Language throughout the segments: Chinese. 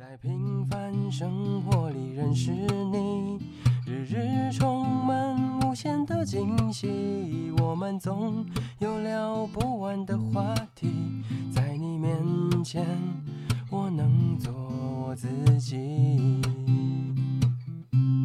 在平凡生活里认识你，日日充满无限的惊喜。我们总有聊不完的话题，在你面前我能做我自己。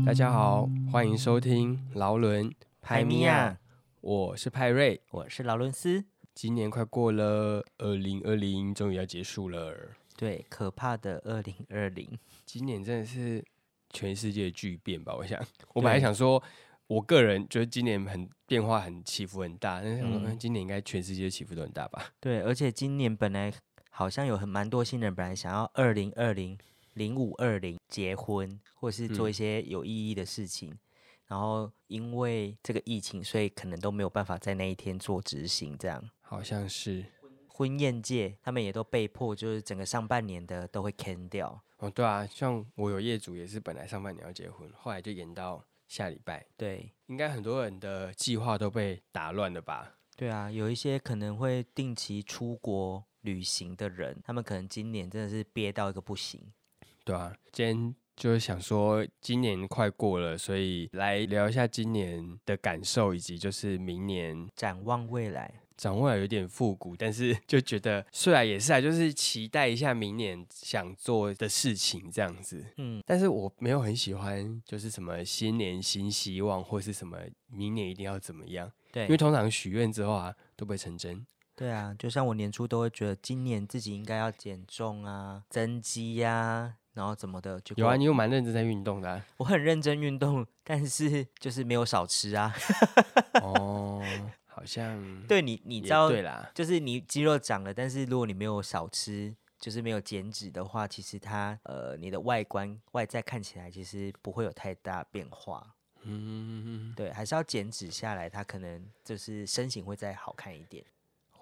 大家好，欢迎收听劳伦派米亚，我是派瑞，我是劳伦斯。今年快过了，二零二零终于要结束了。对，可怕的二零二零，今年真的是全世界巨变吧？我想，我本来想说，我个人觉得今年很变化很起伏很大，但是想说，今年应该全世界起伏都很大吧？对，而且今年本来好像有很蛮多新人本来想要二零二零零五二零结婚，或是做一些有意义的事情，然后因为这个疫情，所以可能都没有办法在那一天做执行，这样好像是。婚宴界，他们也都被迫，就是整个上半年的都会 can 掉。哦，对啊，像我有业主也是本来上半年要结婚，后来就延到下礼拜。对，应该很多人的计划都被打乱了吧？对啊，有一些可能会定期出国旅行的人，他们可能今年真的是憋到一个不行。对啊，今天就是想说，今年快过了，所以来聊一下今年的感受，以及就是明年展望未来。掌握了有点复古，但是 就觉得虽然也是啊，就是期待一下明年想做的事情这样子。嗯，但是我没有很喜欢，就是什么新年新希望，或是什么明年一定要怎么样。对，因为通常许愿之后啊，都不会成真。对啊，就像我年初都会觉得今年自己应该要减重啊、增肌呀，然后怎么的。就有啊，你又蛮认真在运动的。我很认真运动，但是就是没有少吃啊。哦。好像对你，你知道，对啦，就是你肌肉长了，但是如果你没有少吃，就是没有减脂的话，其实它呃，你的外观外在看起来其实不会有太大变化。嗯，对，还是要减脂下来，它可能就是身形会再好看一点。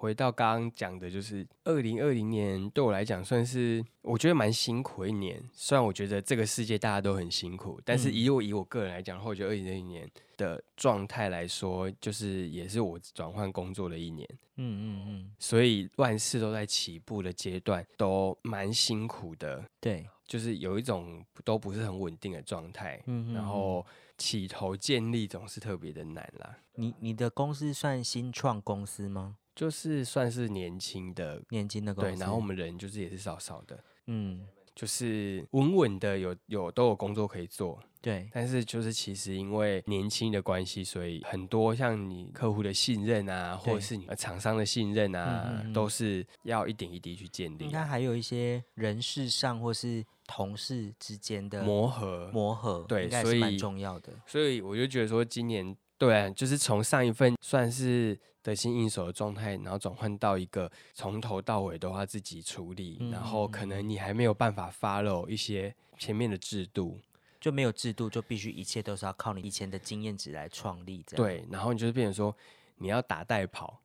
回到刚刚讲的，就是二零二零年对我来讲算是我觉得蛮辛苦一年。虽然我觉得这个世界大家都很辛苦，但是以我以我个人来讲，或者二零二零年的状态来说，就是也是我转换工作的一年。嗯嗯嗯，所以万事都在起步的阶段，都蛮辛苦的。对，就是有一种都不是很稳定的状态。嗯，然后起头建立总是特别的难啦。你你的公司算新创公司吗？就是算是年轻的，年轻的公司，对，然后我们人就是也是少少的，嗯，就是稳稳的，有有都有工作可以做，对，但是就是其实因为年轻的关系，所以很多像你客户的信任啊，或者是你厂商的信任啊，都是要一点一滴去建立。那还有一些人事上或是同事之间的磨合，磨合，对，所以蛮重要的。所以我就觉得说，今年对，就是从上一份算是。得心应手的状态，然后转换到一个从头到尾都要自己处理，然后可能你还没有办法 follow 一些前面的制度，就没有制度，就必须一切都是要靠你以前的经验值来创立。对，然后你就是变成说你要打带跑。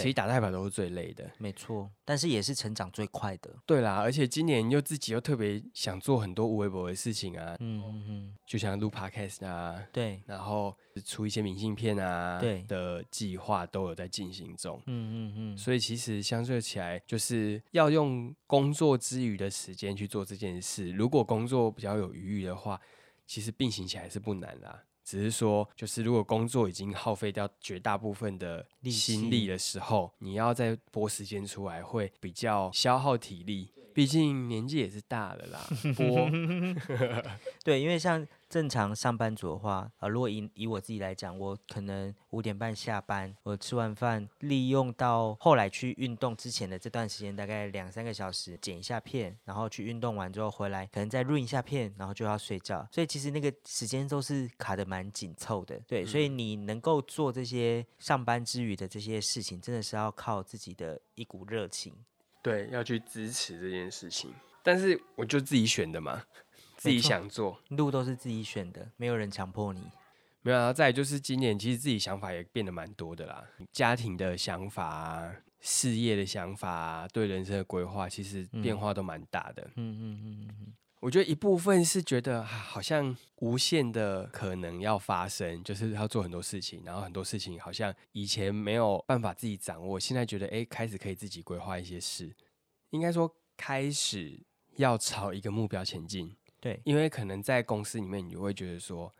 其实打代表都是最累的，没错，但是也是成长最快的。对啦，而且今年又自己又特别想做很多无微博的事情啊，嗯嗯嗯，就像录 podcast 啊，对，然后出一些明信片啊，对的计划都有在进行中，嗯嗯嗯，所以其实相对起来，就是要用工作之余的时间去做这件事。如果工作比较有余裕的话，其实并行起来是不难啦。只是说，就是如果工作已经耗费掉绝大部分的心力的时候，你要再拨时间出来，会比较消耗体力。毕竟年纪也是大了啦，拨。对，因为像。正常上班族的话，呃，如果以以我自己来讲，我可能五点半下班，我吃完饭，利用到后来去运动之前的这段时间，大概两三个小时剪一下片，然后去运动完之后回来，可能再润一下片，然后就要睡觉。所以其实那个时间都是卡的蛮紧凑的。对，所以你能够做这些上班之余的这些事情，真的是要靠自己的一股热情。对，要去支持这件事情。但是我就自己选的嘛。自己想做路都是自己选的，没有人强迫你。没有啊，再就是今年其实自己想法也变得蛮多的啦，家庭的想法、啊事业的想法、啊对人生的规划，其实变化都蛮大的。嗯嗯嗯嗯我觉得一部分是觉得好像无限的可能要发生，就是要做很多事情，然后很多事情好像以前没有办法自己掌握，现在觉得哎，开始可以自己规划一些事，应该说开始。要朝一个目标前进。对，因为可能在公司里面，你会觉得说。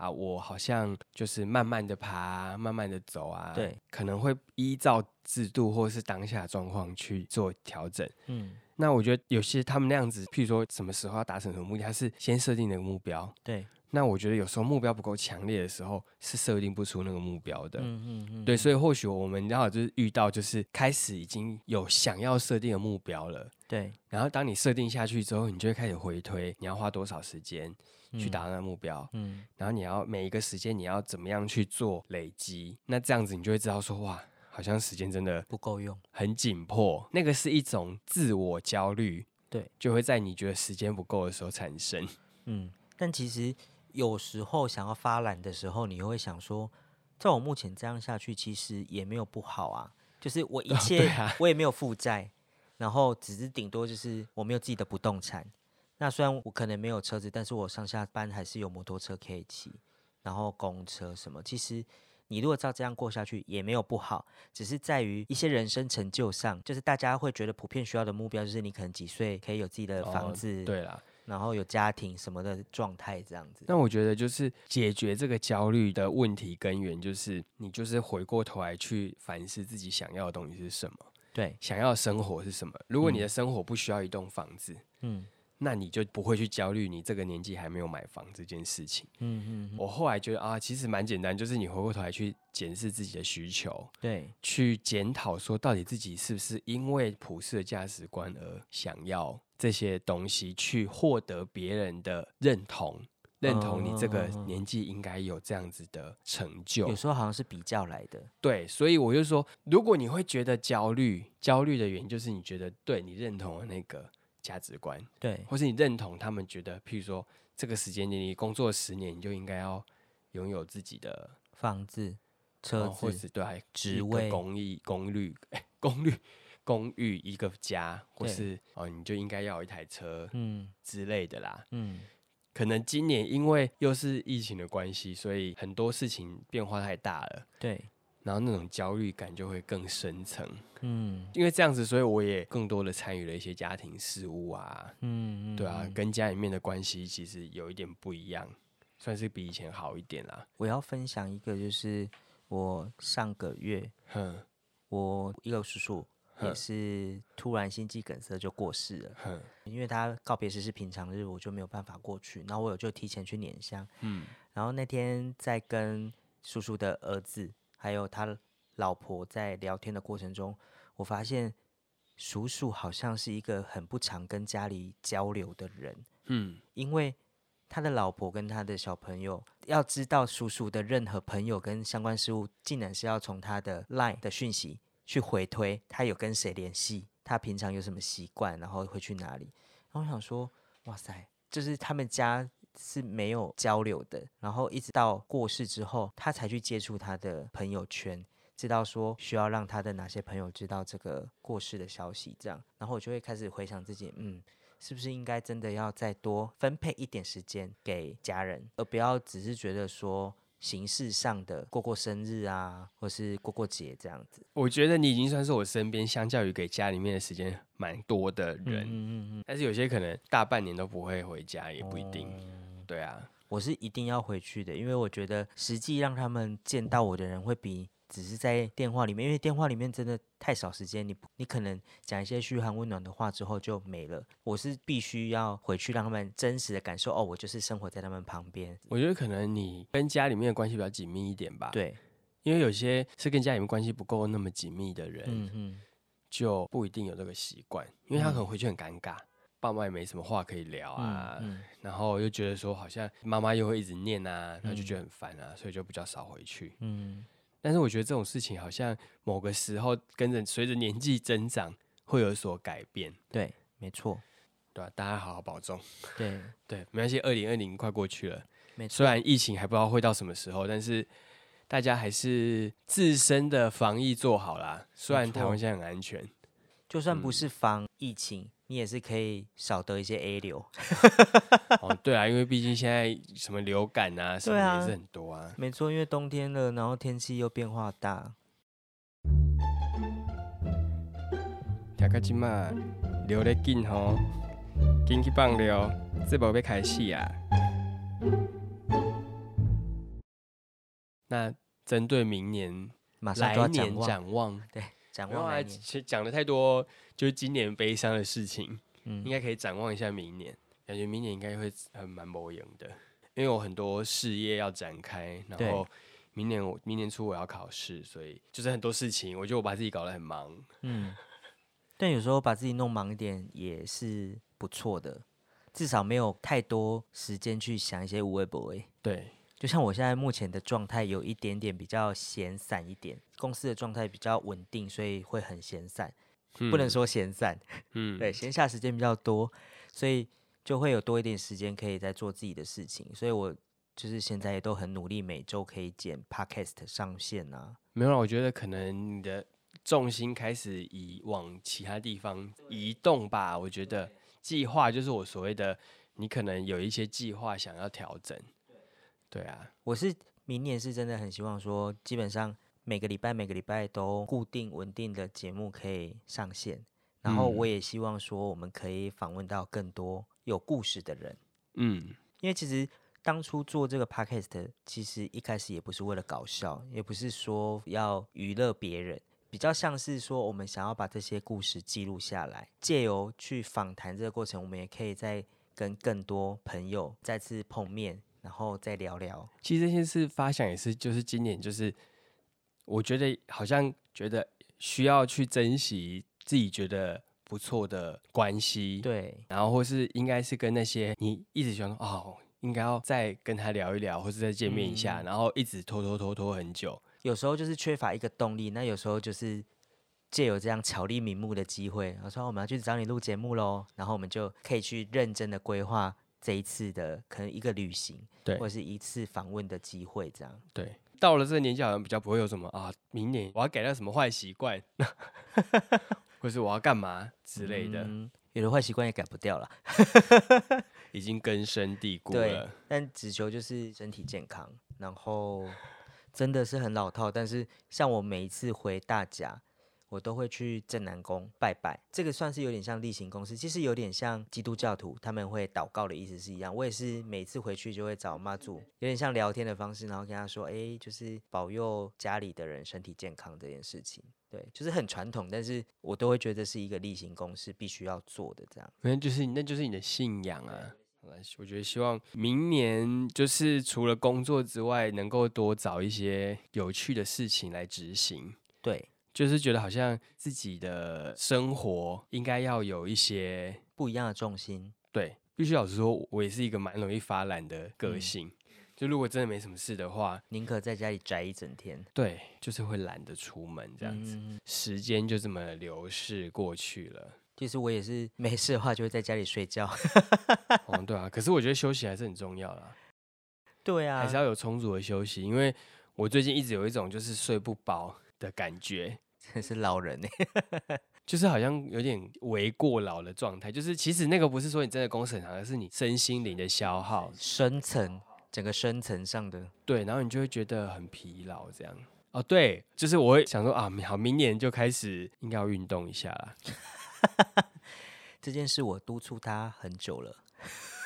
啊，我好像就是慢慢的爬，慢慢的走啊。对，可能会依照制度或是当下状况去做调整。嗯，那我觉得有些他们那样子，譬如说什么时候要达成什么目的，他是先设定那个目标。对，那我觉得有时候目标不够强烈的时候，是设定不出那个目标的。嗯嗯嗯。对，所以或许我们刚好就是遇到，就是开始已经有想要设定的目标了。对，然后当你设定下去之后，你就会开始回推，你要花多少时间。去达到那目标，嗯，然后你要每一个时间你要怎么样去做累积，那这样子你就会知道说，哇，好像时间真的不够用，很紧迫。那个是一种自我焦虑，对，就会在你觉得时间不够的时候产生。嗯，但其实有时候想要发懒的时候，你会想说，在我目前这样下去，其实也没有不好啊，就是我一切我也没有负债，然后只是顶多就是我没有自己的不动产。那虽然我可能没有车子，但是我上下班还是有摩托车可以骑，然后公车什么。其实你如果照这样过下去也没有不好，只是在于一些人生成就上，就是大家会觉得普遍需要的目标，就是你可能几岁可以有自己的房子，对啦，然后有家庭什么的状态这样子。那我觉得就是解决这个焦虑的问题根源，就是你就是回过头来去反思自己想要的东西是什么，对，想要的生活是什么。如果你的生活不需要一栋房子，嗯。那你就不会去焦虑你这个年纪还没有买房这件事情。嗯嗯。我后来觉得啊，其实蛮简单，就是你回过头来去检视自己的需求，对，去检讨说到底自己是不是因为普世的价值观而想要这些东西，去获得别人的认同，认同你这个年纪应该有这样子的成就。有时候好像是比较来的。对，所以我就说，如果你会觉得焦虑，焦虑的原因就是你觉得对你认同的那个。价值观对，或是你认同他们觉得，譬如说这个时间点你工作十年，你就应该要拥有自己的房子、车子，或是对职位、公益、公寓、公寓、公寓一个家，或是哦，你就应该要有一台车，嗯。之类的啦，嗯，可能今年因为又是疫情的关系，所以很多事情变化太大了，对。然后那种焦虑感就会更深层，嗯，因为这样子，所以我也更多的参与了一些家庭事务啊，嗯，对啊，跟家里面的关系其实有一点不一样，算是比以前好一点啦。我要分享一个，就是我上个月，哼，我一个叔叔也是突然心肌梗塞就过世了，因为他告别时是平常日，我就没有办法过去，然后我有就提前去捻香，嗯，然后那天在跟叔叔的儿子。还有他老婆在聊天的过程中，我发现叔叔好像是一个很不常跟家里交流的人。嗯，因为他的老婆跟他的小朋友要知道叔叔的任何朋友跟相关事物，竟然是要从他的 LINE 的讯息去回推他有跟谁联系，他平常有什么习惯，然后会去哪里。然后我想说，哇塞，就是他们家。是没有交流的，然后一直到过世之后，他才去接触他的朋友圈，知道说需要让他的哪些朋友知道这个过世的消息，这样，然后我就会开始回想自己，嗯，是不是应该真的要再多分配一点时间给家人，而不要只是觉得说。形式上的过过生日啊，或是过过节这样子。我觉得你已经算是我身边相较于给家里面的时间蛮多的人。嗯嗯嗯。但是有些可能大半年都不会回家，也不一定。对啊，我是一定要回去的，因为我觉得实际让他们见到我的人会比。只是在电话里面，因为电话里面真的太少时间，你你可能讲一些嘘寒问暖的话之后就没了。我是必须要回去让他们真实的感受，哦，我就是生活在他们旁边。我觉得可能你跟家里面的关系比较紧密一点吧。对，因为有些是跟家里面关系不够那么紧密的人，嗯嗯，就不一定有这个习惯，因为他可能回去很尴尬，爸妈也没什么话可以聊啊，然后又觉得说好像妈妈又会一直念啊，他就觉得很烦啊，所以就比较少回去。嗯。但是我觉得这种事情好像某个时候跟着随着年纪增长会有所改变。对，没错，对吧？大家好好保重。对 对，没关系，二零二零快过去了。没错。虽然疫情还不知道会到什么时候，但是大家还是自身的防疫做好啦。虽然台湾现在很安全，就算不是防疫情。你也是可以少得一些 A 流，哦，对啊，因为毕竟现在什么流感啊，什么也是很多啊。没错，因为冬天了，然后天气又变化大。大家今嘛流得紧吼，紧去放了，这部要开始啊。那针对明年，马上就要展望，展望，对，展望来年。其实讲的太多，就是今年悲伤的事情，嗯，应该可以展望一下明年。感觉明年应该会很蛮模赢的，因为我很多事业要展开，然后明年我明年初我要考试，所以就是很多事情，我觉得我把自己搞得很忙。嗯，但有时候把自己弄忙一点也是不错的，至少没有太多时间去想一些无谓不为。对。就像我现在目前的状态有一点点比较闲散一点，公司的状态比较稳定，所以会很闲散，不能说闲散，嗯，对，闲暇时间比较多，所以就会有多一点时间可以在做自己的事情，所以我就是现在也都很努力，每周可以剪 podcast 上线啊。没有，我觉得可能你的重心开始移往其他地方移动吧。我觉得计划就是我所谓的，你可能有一些计划想要调整。对啊，我是明年是真的很希望说，基本上每个礼拜每个礼拜都固定稳定的节目可以上线，然后我也希望说，我们可以访问到更多有故事的人。嗯，因为其实当初做这个 podcast，其实一开始也不是为了搞笑，也不是说要娱乐别人，比较像是说我们想要把这些故事记录下来，借由去访谈这个过程，我们也可以再跟更多朋友再次碰面。然后再聊聊。其实这件事发想也是，就是今年，就是我觉得好像觉得需要去珍惜自己觉得不错的关系，对。然后或是应该是跟那些你一直喜欢哦，应该要再跟他聊一聊，或是再见面一下，然后一直拖拖拖拖很久。有时候就是缺乏一个动力，那有时候就是借有这样巧立名目的机会，我说我们要去找你录节目喽，然后我们就可以去认真的规划。这一次的可能一个旅行，对，或者是一次访问的机会，这样。对，到了这个年纪，好像比较不会有什么啊，明年我要改掉什么坏习惯，或是我要干嘛之类的。有的坏习惯也改不掉了，已经根深蒂固了。但只求就是身体健康，然后真的是很老套。但是像我每一次回大甲。我都会去正南宫拜拜，这个算是有点像例行公事，其实有点像基督教徒他们会祷告的意思是一样。我也是每次回去就会找妈祖，有点像聊天的方式，然后跟他说，哎，就是保佑家里的人身体健康这件事情。对，就是很传统，但是我都会觉得是一个例行公事，必须要做的这样。那就是那就是你的信仰啊。我觉得希望明年就是除了工作之外，能够多找一些有趣的事情来执行。对。就是觉得好像自己的生活应该要有一些不一样的重心。对，必须老实说，我也是一个蛮容易发懒的个性。就如果真的没什么事的话，宁可在家里宅一整天。对，就是会懒得出门这样子，时间就这么流逝过去了。其实我也是没事的话，就会在家里睡觉。哦，对啊，可是我觉得休息还是很重要啦。对啊，还是要有充足的休息，因为我最近一直有一种就是睡不饱。的感觉，真是老人呢，就是好像有点为过劳的状态。就是其实那个不是说你真的工时很长，而是你身心灵的消耗，深层整个深层上的对，然后你就会觉得很疲劳这样。哦，对，就是我会想说啊，好，明年就开始应该要运动一下了。这件事我督促他很久了。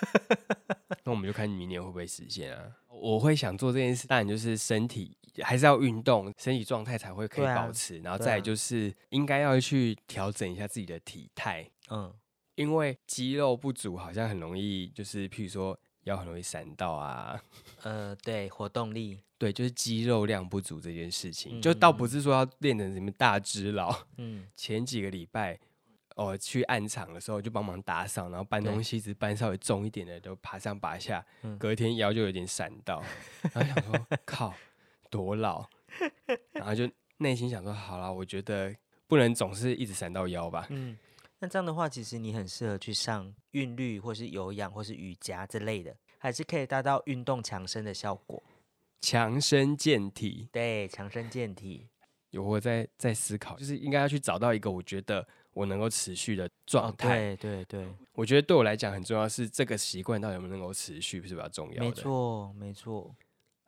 那我们就看你明年会不会实现啊？我会想做这件事，当然就是身体还是要运动，身体状态才会可以保持。然后再就是应该要去调整一下自己的体态，嗯，因为肌肉不足好像很容易，就是譬如说腰很容易闪到啊。呃，对，活动力，对，就是肌肉量不足这件事情，就倒不是说要练成什么大只佬。嗯，前几个礼拜。哦，去暗场的时候就帮忙打扫，然后搬东西，只搬稍微重一点的都爬上爬下，隔天腰就有点闪到，然后想说靠，多老，然后就内心想说好了，我觉得不能总是一直闪到腰吧。嗯，那这样的话，其实你很适合去上韵律，或是有氧，或是瑜伽之类的，还是可以达到运动强身的效果，强身健体。对，强身健体。有我在在思考，就是应该要去找到一个我觉得。我能够持续的状态，对对对，我觉得对我来讲很重要是这个习惯到底能不能够持续，是比较重要的。没错，没错。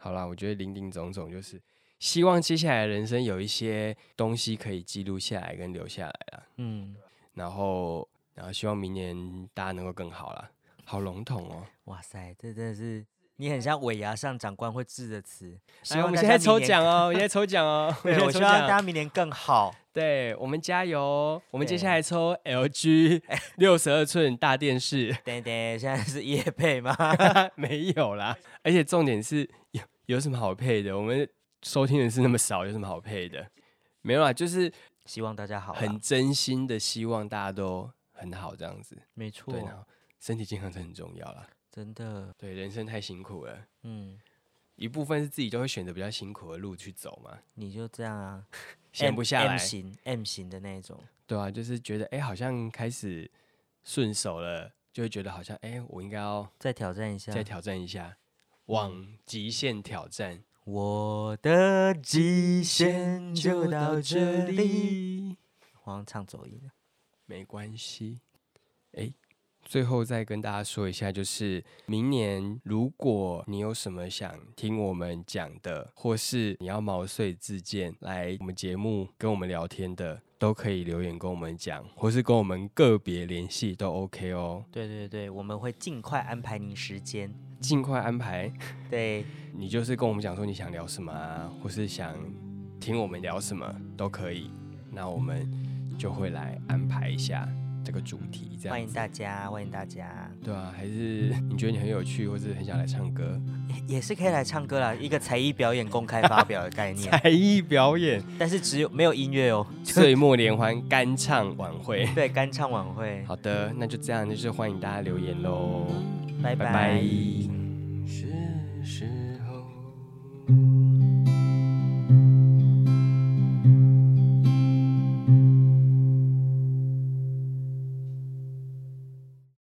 好啦，我觉得林林总总就是希望接下来人生有一些东西可以记录下来跟留下来啊。嗯，然后然后希望明年大家能够更好啦。好笼统哦！哇塞，这真的是你很像尾牙上长官会致的词。希望 我们现在抽奖哦，现在抽奖哦，我希望大家明年更好。对我们加油！我们接下来抽 LG 六十二寸大电视。对对，现在是夜配吗？没有啦，而且重点是有有什么好配的？我们收听人是那么少，有什么好配的？没有啊，就是希望大家好，很真心的希望大家都很好，这样子。没错。对身体健康是很重要啦，真的。对，人生太辛苦了，嗯，一部分是自己就会选择比较辛苦的路去走嘛。你就这样啊，闲不下来，M 型 M 型的那种。对啊，就是觉得哎，好像开始顺手了，就会觉得好像哎，我应该要再挑战一下，再挑战一下，往极限挑战。我的极限就到这里。像唱走音了，没关系，哎。最后再跟大家说一下，就是明年如果你有什么想听我们讲的，或是你要毛遂自荐来我们节目跟我们聊天的，都可以留言跟我们讲，或是跟我们个别联系都 OK 哦。对对对，我们会尽快安排您时间，尽快安排。对，你就是跟我们讲说你想聊什么啊，或是想听我们聊什么都可以，那我们就会来安排一下。这个主题，这样欢迎大家，欢迎大家。对啊，还是你觉得你很有趣，或是很想来唱歌，也是可以来唱歌啦。一个才艺表演公开发表的概念。才艺表演，但是只有没有音乐哦。岁末联欢干唱晚会。对，干唱晚会。好的，那就这样，就是欢迎大家留言喽。拜拜。